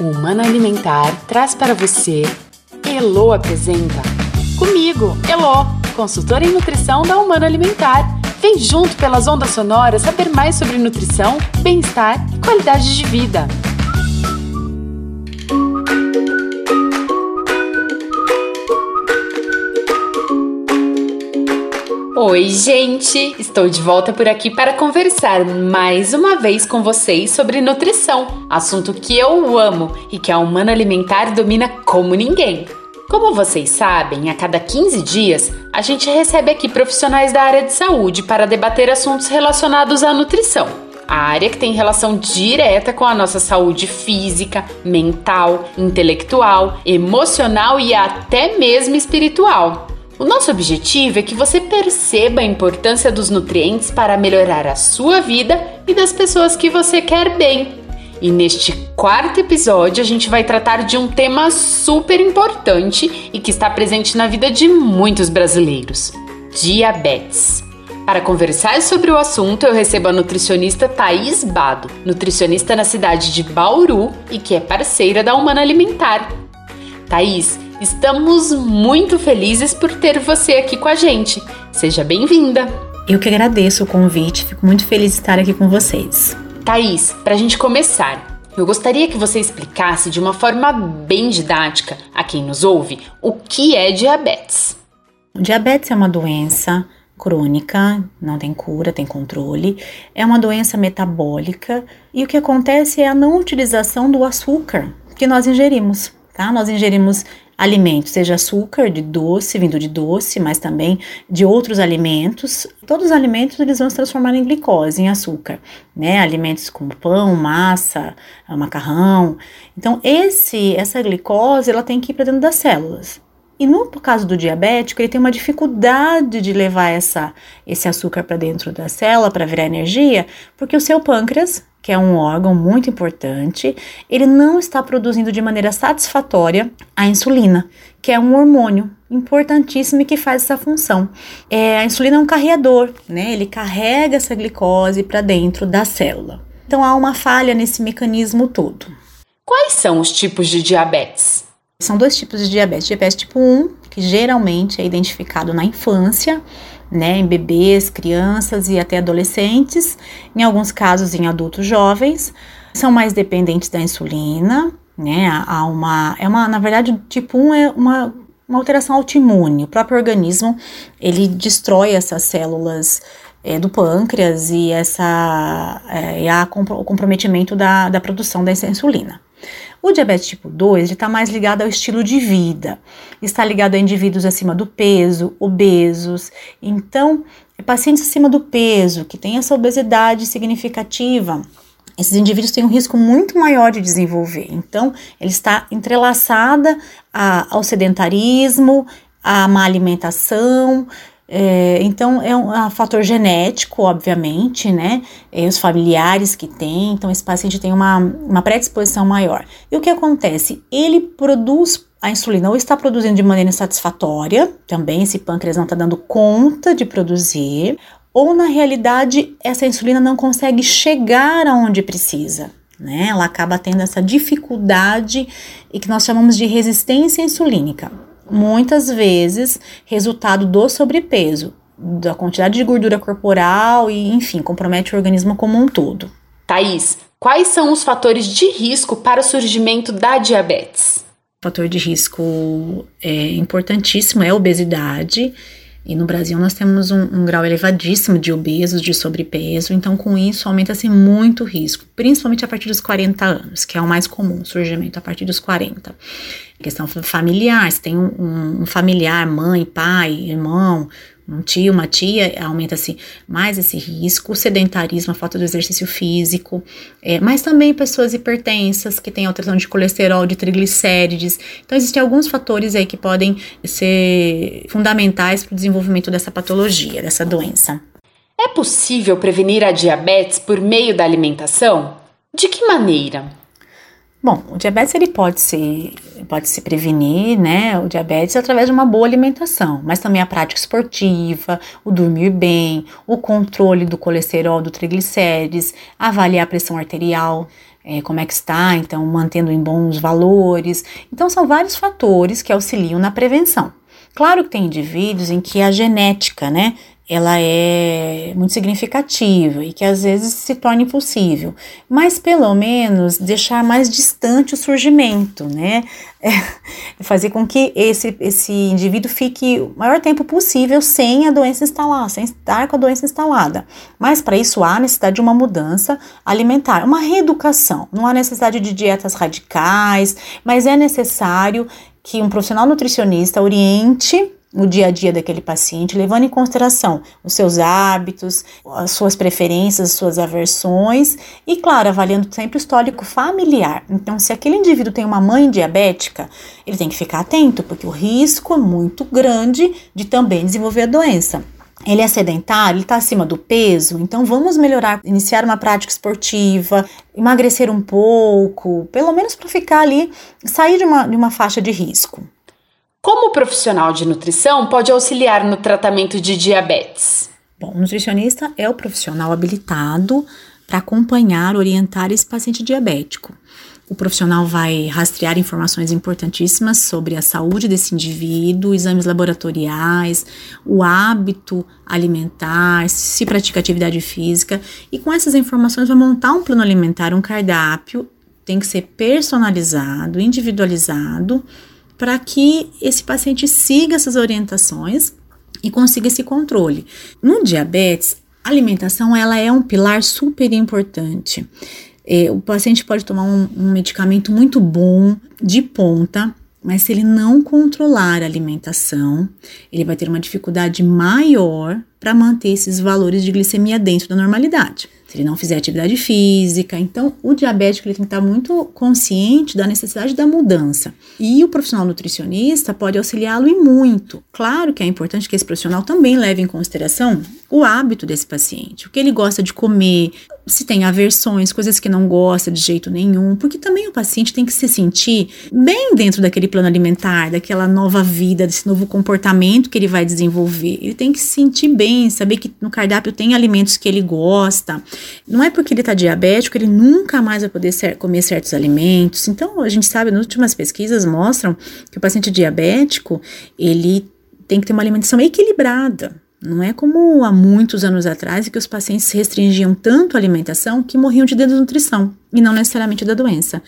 O Humano Alimentar traz para você Elo apresenta Comigo, Elo, consultora em nutrição da Humano Alimentar. Vem junto pelas ondas sonoras saber mais sobre nutrição, bem-estar e qualidade de vida. Oi, gente! Estou de volta por aqui para conversar mais uma vez com vocês sobre nutrição, assunto que eu amo e que a Humana Alimentar domina como ninguém. Como vocês sabem, a cada 15 dias a gente recebe aqui profissionais da área de saúde para debater assuntos relacionados à nutrição. A área que tem relação direta com a nossa saúde física, mental, intelectual, emocional e até mesmo espiritual. O nosso objetivo é que você perceba a importância dos nutrientes para melhorar a sua vida e das pessoas que você quer bem. E neste quarto episódio, a gente vai tratar de um tema super importante e que está presente na vida de muitos brasileiros: diabetes. Para conversar sobre o assunto, eu recebo a nutricionista Thaís Bado, nutricionista na cidade de Bauru e que é parceira da Humana Alimentar. Thaís, Estamos muito felizes por ter você aqui com a gente. Seja bem-vinda! Eu que agradeço o convite, fico muito feliz de estar aqui com vocês. Thaís, para a gente começar, eu gostaria que você explicasse de uma forma bem didática a quem nos ouve o que é diabetes. O diabetes é uma doença crônica, não tem cura, tem controle, é uma doença metabólica e o que acontece é a não utilização do açúcar que nós ingerimos. Tá? Nós ingerimos alimentos, seja açúcar de doce, vindo de doce, mas também de outros alimentos. Todos os alimentos eles vão se transformar em glicose, em açúcar, né? Alimentos como pão, massa, macarrão. Então, esse essa glicose, ela tem que ir para dentro das células. E no caso do diabético, ele tem uma dificuldade de levar essa, esse açúcar para dentro da célula para virar energia, porque o seu pâncreas que é um órgão muito importante, ele não está produzindo de maneira satisfatória a insulina, que é um hormônio importantíssimo e que faz essa função. É, a insulina é um carreador, né? Ele carrega essa glicose para dentro da célula. Então há uma falha nesse mecanismo todo. Quais são os tipos de diabetes? São dois tipos de diabetes: diabetes tipo 1, que geralmente é identificado na infância, né, em bebês, crianças e até adolescentes, em alguns casos em adultos jovens, são mais dependentes da insulina, né, há uma, é uma, na verdade, tipo 1 é uma, uma alteração autoimune, o próprio organismo, ele destrói essas células é, do pâncreas e essa, é, e há o comprometimento da, da produção dessa insulina. O diabetes tipo 2 está mais ligado ao estilo de vida, está ligado a indivíduos acima do peso, obesos. Então, pacientes acima do peso, que têm essa obesidade significativa, esses indivíduos têm um risco muito maior de desenvolver. Então, ele está entrelaçada a, ao sedentarismo, à má alimentação, é, então, é um, é um, fator genético, obviamente, né? É, os familiares que têm, então esse paciente tem uma, uma predisposição maior. E o que acontece? Ele produz a insulina ou está produzindo de maneira insatisfatória, também esse pâncreas não está dando conta de produzir, ou na realidade essa insulina não consegue chegar aonde precisa. Né? Ela acaba tendo essa dificuldade e que nós chamamos de resistência insulínica muitas vezes resultado do sobrepeso, da quantidade de gordura corporal e, enfim, compromete o organismo como um todo. Thaís, quais são os fatores de risco para o surgimento da diabetes? O fator de risco é importantíssimo é a obesidade. E no Brasil nós temos um, um, grau elevadíssimo de obesos, de sobrepeso, então com isso aumenta-se muito o risco, principalmente a partir dos 40 anos, que é o mais comum, surgimento a partir dos 40 questão familiar, se tem um, um, familiar, mãe, pai, irmão, um tio, uma tia, aumenta-se mais esse risco, o sedentarismo, a falta do exercício físico, é, mas também pessoas hipertensas que têm alteração de colesterol, de triglicérides. Então, existem alguns fatores aí que podem ser fundamentais para o desenvolvimento dessa patologia, dessa doença. É possível prevenir a diabetes por meio da alimentação? De que maneira? Bom, o diabetes ele pode se, pode se prevenir, né? O diabetes através de uma boa alimentação, mas também a prática esportiva, o dormir bem, o controle do colesterol, do triglicérides, avaliar a pressão arterial, é, como é que está, então mantendo em bons valores. Então são vários fatores que auxiliam na prevenção. Claro que tem indivíduos em que a genética, né, ela é muito significativa e que às vezes se torna impossível, mas pelo menos deixar mais distante o surgimento, né? É fazer com que esse, esse indivíduo fique o maior tempo possível sem a doença instalar, sem estar com a doença instalada. Mas para isso há necessidade de uma mudança alimentar, uma reeducação. Não há necessidade de dietas radicais, mas é necessário que um profissional nutricionista oriente o dia a dia daquele paciente, levando em consideração os seus hábitos, as suas preferências, as suas aversões e, claro, avaliando sempre o histórico familiar. Então, se aquele indivíduo tem uma mãe diabética, ele tem que ficar atento, porque o risco é muito grande de também desenvolver a doença. Ele é sedentário, ele está acima do peso, então vamos melhorar, iniciar uma prática esportiva, emagrecer um pouco, pelo menos para ficar ali, sair de uma, de uma faixa de risco. Como profissional de nutrição pode auxiliar no tratamento de diabetes? Bom, o nutricionista é o profissional habilitado para acompanhar, orientar esse paciente diabético. O profissional vai rastrear informações importantíssimas sobre a saúde desse indivíduo, exames laboratoriais, o hábito alimentar, se pratica atividade física, e com essas informações vai montar um plano alimentar, um cardápio, tem que ser personalizado, individualizado para que esse paciente siga essas orientações e consiga esse controle. No diabetes, a alimentação ela é um pilar super importante. É, o paciente pode tomar um, um medicamento muito bom, de ponta, mas se ele não controlar a alimentação, ele vai ter uma dificuldade maior para manter esses valores de glicemia dentro da normalidade se ele não fizer atividade física. Então, o diabético ele tem que estar muito consciente da necessidade da mudança. E o profissional nutricionista pode auxiliá-lo e muito. Claro que é importante que esse profissional também leve em consideração o hábito desse paciente, o que ele gosta de comer, se tem aversões, coisas que não gosta de jeito nenhum, porque também o paciente tem que se sentir bem dentro daquele plano alimentar, daquela nova vida, desse novo comportamento que ele vai desenvolver. Ele tem que se sentir bem, saber que no cardápio tem alimentos que ele gosta. Não é porque ele está diabético, ele nunca mais vai poder ser, comer certos alimentos. Então, a gente sabe, nas últimas pesquisas mostram que o paciente diabético, ele tem que ter uma alimentação equilibrada. Não é como há muitos anos atrás que os pacientes restringiam tanto a alimentação que morriam de desnutrição e não necessariamente da doença.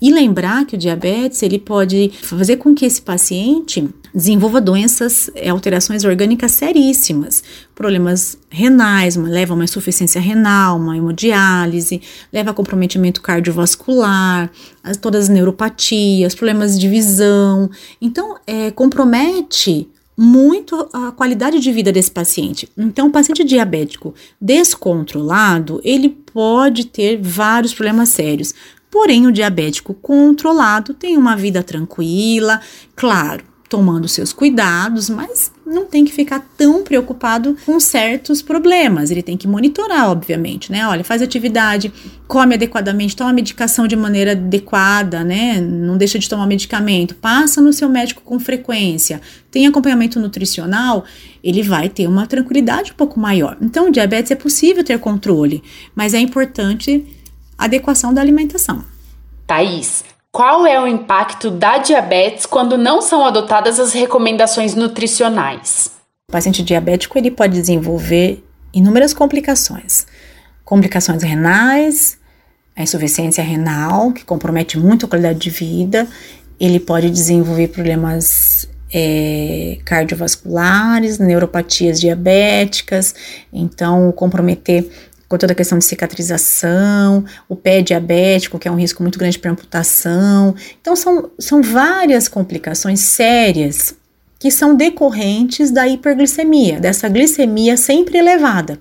E lembrar que o diabetes ele pode fazer com que esse paciente desenvolva doenças, é, alterações orgânicas seríssimas, problemas renais, leva a uma insuficiência renal, uma hemodiálise, leva a comprometimento cardiovascular, as, todas as neuropatias, problemas de visão. Então, é, compromete muito a qualidade de vida desse paciente. Então, o paciente diabético descontrolado, ele pode ter vários problemas sérios. Porém, o diabético controlado tem uma vida tranquila, claro, tomando seus cuidados, mas não tem que ficar tão preocupado com certos problemas. Ele tem que monitorar, obviamente, né? Olha, faz atividade, come adequadamente, toma medicação de maneira adequada, né? Não deixa de tomar medicamento, passa no seu médico com frequência, tem acompanhamento nutricional, ele vai ter uma tranquilidade um pouco maior. Então, diabetes é possível ter controle, mas é importante adequação da alimentação. Thaís, qual é o impacto da diabetes quando não são adotadas as recomendações nutricionais? O paciente diabético ele pode desenvolver inúmeras complicações. Complicações renais, a insuficiência renal, que compromete muito a qualidade de vida. Ele pode desenvolver problemas é, cardiovasculares, neuropatias diabéticas, então comprometer com toda a questão de cicatrização, o pé diabético, que é um risco muito grande para amputação. Então, são, são várias complicações sérias que são decorrentes da hiperglicemia, dessa glicemia sempre elevada.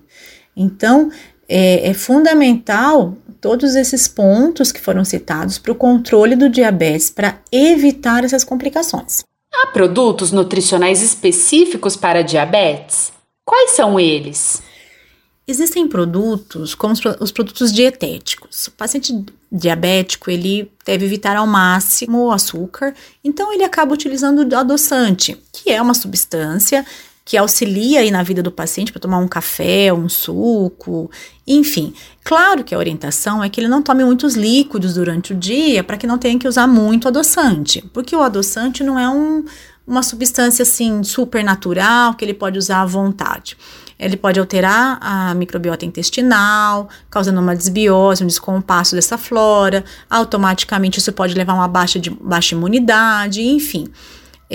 Então, é, é fundamental todos esses pontos que foram citados para o controle do diabetes, para evitar essas complicações. Há produtos nutricionais específicos para diabetes? Quais são eles? Existem produtos, como os produtos dietéticos. O paciente diabético, ele deve evitar ao máximo o açúcar, então ele acaba utilizando o adoçante, que é uma substância que auxilia aí na vida do paciente para tomar um café, um suco, enfim. Claro que a orientação é que ele não tome muitos líquidos durante o dia para que não tenha que usar muito adoçante, porque o adoçante não é um, uma substância assim super natural que ele pode usar à vontade. Ele pode alterar a microbiota intestinal, causando uma desbiose, um descompasso dessa flora. Automaticamente isso pode levar a uma baixa, de, baixa imunidade, enfim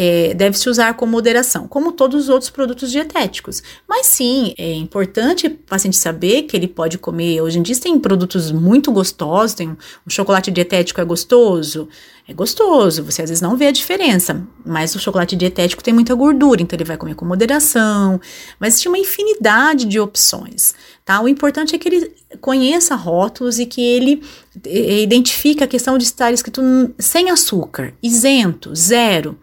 é, deve-se usar com moderação, como todos os outros produtos dietéticos. Mas sim, é importante o paciente saber que ele pode comer. Hoje em dia tem produtos muito gostosos, tem um, um chocolate dietético é gostoso, é gostoso, você às vezes não vê a diferença, mas o chocolate dietético tem muita gordura, então ele vai comer com moderação, mas existe uma infinidade de opções, tá? O importante é que ele conheça rótulos e que ele identifique a questão de estar escrito sem açúcar, isento, zero,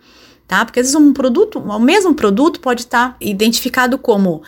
tá? Porque às vezes um produto, o mesmo produto pode estar identificado como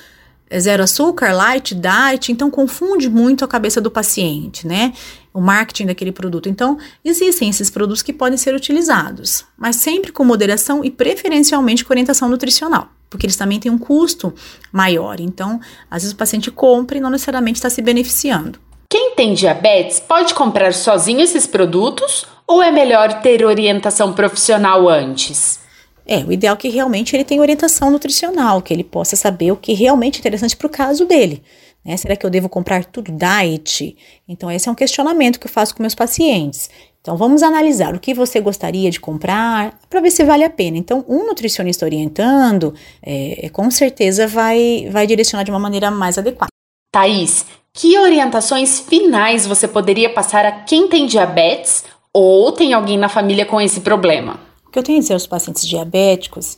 zero açúcar, light, diet, então confunde muito a cabeça do paciente, né? O marketing daquele produto. Então, existem esses produtos que podem ser utilizados, mas sempre com moderação e preferencialmente com orientação nutricional, porque eles também têm um custo maior. Então, às vezes o paciente compra e não necessariamente está se beneficiando. Quem tem diabetes pode comprar sozinho esses produtos ou é melhor ter orientação profissional antes? É, o ideal é que realmente ele tenha orientação nutricional, que ele possa saber o que realmente é interessante para o caso dele. Né? Será que eu devo comprar tudo diet? Então, esse é um questionamento que eu faço com meus pacientes. Então, vamos analisar o que você gostaria de comprar para ver se vale a pena. Então, um nutricionista orientando, é, com certeza vai, vai direcionar de uma maneira mais adequada. Thaís, que orientações finais você poderia passar a quem tem diabetes ou tem alguém na família com esse problema? Que eu tenho a dizer aos pacientes diabéticos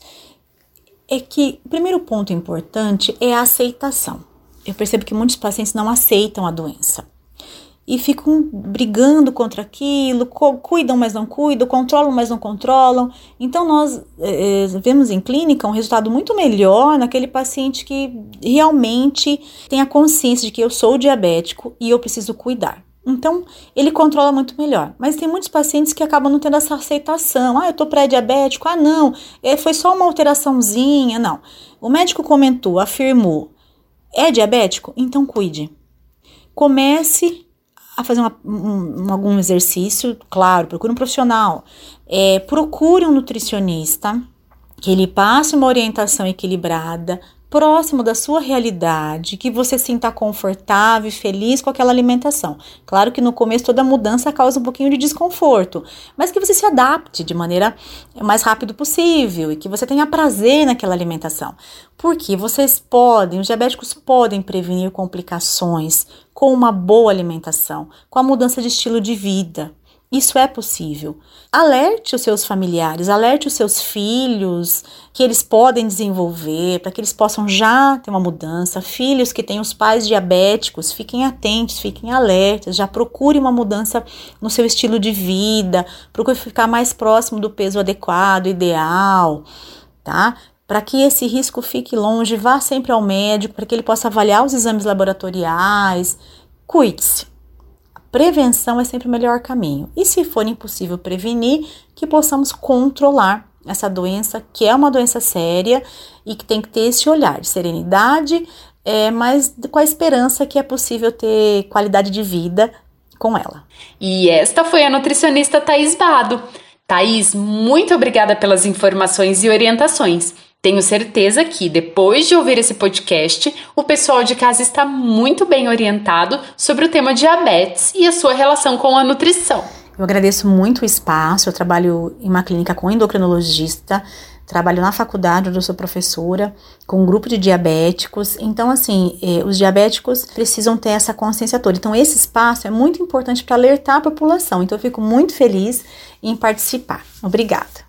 é que o primeiro ponto importante é a aceitação. Eu percebo que muitos pacientes não aceitam a doença e ficam brigando contra aquilo, cuidam, mas não cuidam, controlam, mas não controlam. Então, nós é, vemos em clínica um resultado muito melhor naquele paciente que realmente tem a consciência de que eu sou diabético e eu preciso cuidar. Então, ele controla muito melhor. Mas tem muitos pacientes que acabam não tendo essa aceitação. Ah, eu tô pré-diabético. Ah, não, é, foi só uma alteraçãozinha. Não. O médico comentou, afirmou, é diabético? Então cuide. Comece a fazer uma, um, algum exercício, claro, procure um profissional. É, procure um nutricionista que ele passe uma orientação equilibrada, próximo da sua realidade, que você sinta confortável e feliz com aquela alimentação. Claro que no começo toda mudança causa um pouquinho de desconforto, mas que você se adapte de maneira mais rápido possível e que você tenha prazer naquela alimentação. Porque vocês podem, os diabéticos podem prevenir complicações com uma boa alimentação, com a mudança de estilo de vida. Isso é possível. Alerte os seus familiares, alerte os seus filhos que eles podem desenvolver, para que eles possam já ter uma mudança. Filhos que têm os pais diabéticos, fiquem atentos, fiquem alertas, já procure uma mudança no seu estilo de vida, procure ficar mais próximo do peso adequado, ideal, tá? Para que esse risco fique longe, vá sempre ao médico para que ele possa avaliar os exames laboratoriais. Cuide-se prevenção é sempre o melhor caminho. E se for impossível prevenir, que possamos controlar essa doença, que é uma doença séria e que tem que ter esse olhar de serenidade, é, mas com a esperança que é possível ter qualidade de vida com ela. E esta foi a nutricionista Thais Bado. Thais, muito obrigada pelas informações e orientações. Tenho certeza que, depois de ouvir esse podcast, o pessoal de casa está muito bem orientado sobre o tema diabetes e a sua relação com a nutrição. Eu agradeço muito o espaço. Eu trabalho em uma clínica com endocrinologista, trabalho na faculdade onde eu sou professora, com um grupo de diabéticos. Então, assim, eh, os diabéticos precisam ter essa consciência toda. Então, esse espaço é muito importante para alertar a população. Então, eu fico muito feliz em participar. Obrigada.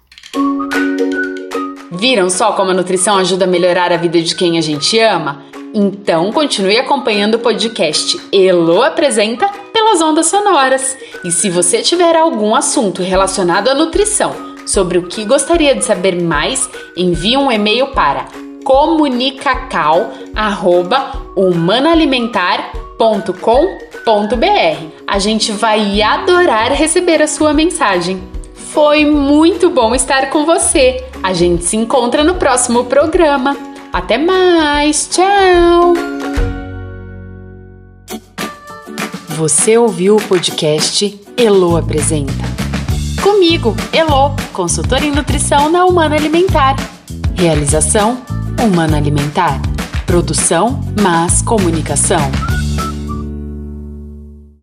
Viram só como a nutrição ajuda a melhorar a vida de quem a gente ama? Então continue acompanhando o podcast Elo Apresenta pelas ondas sonoras. E se você tiver algum assunto relacionado à nutrição, sobre o que gostaria de saber mais, envie um e-mail para comunicacal@humanaalimentar.com.br. A gente vai adorar receber a sua mensagem. Foi muito bom estar com você. A gente se encontra no próximo programa. Até mais, tchau! Você ouviu o podcast Elo Apresenta. Comigo, Elo, consultora em nutrição na Humana Alimentar. Realização Humana Alimentar. Produção Mas Comunicação.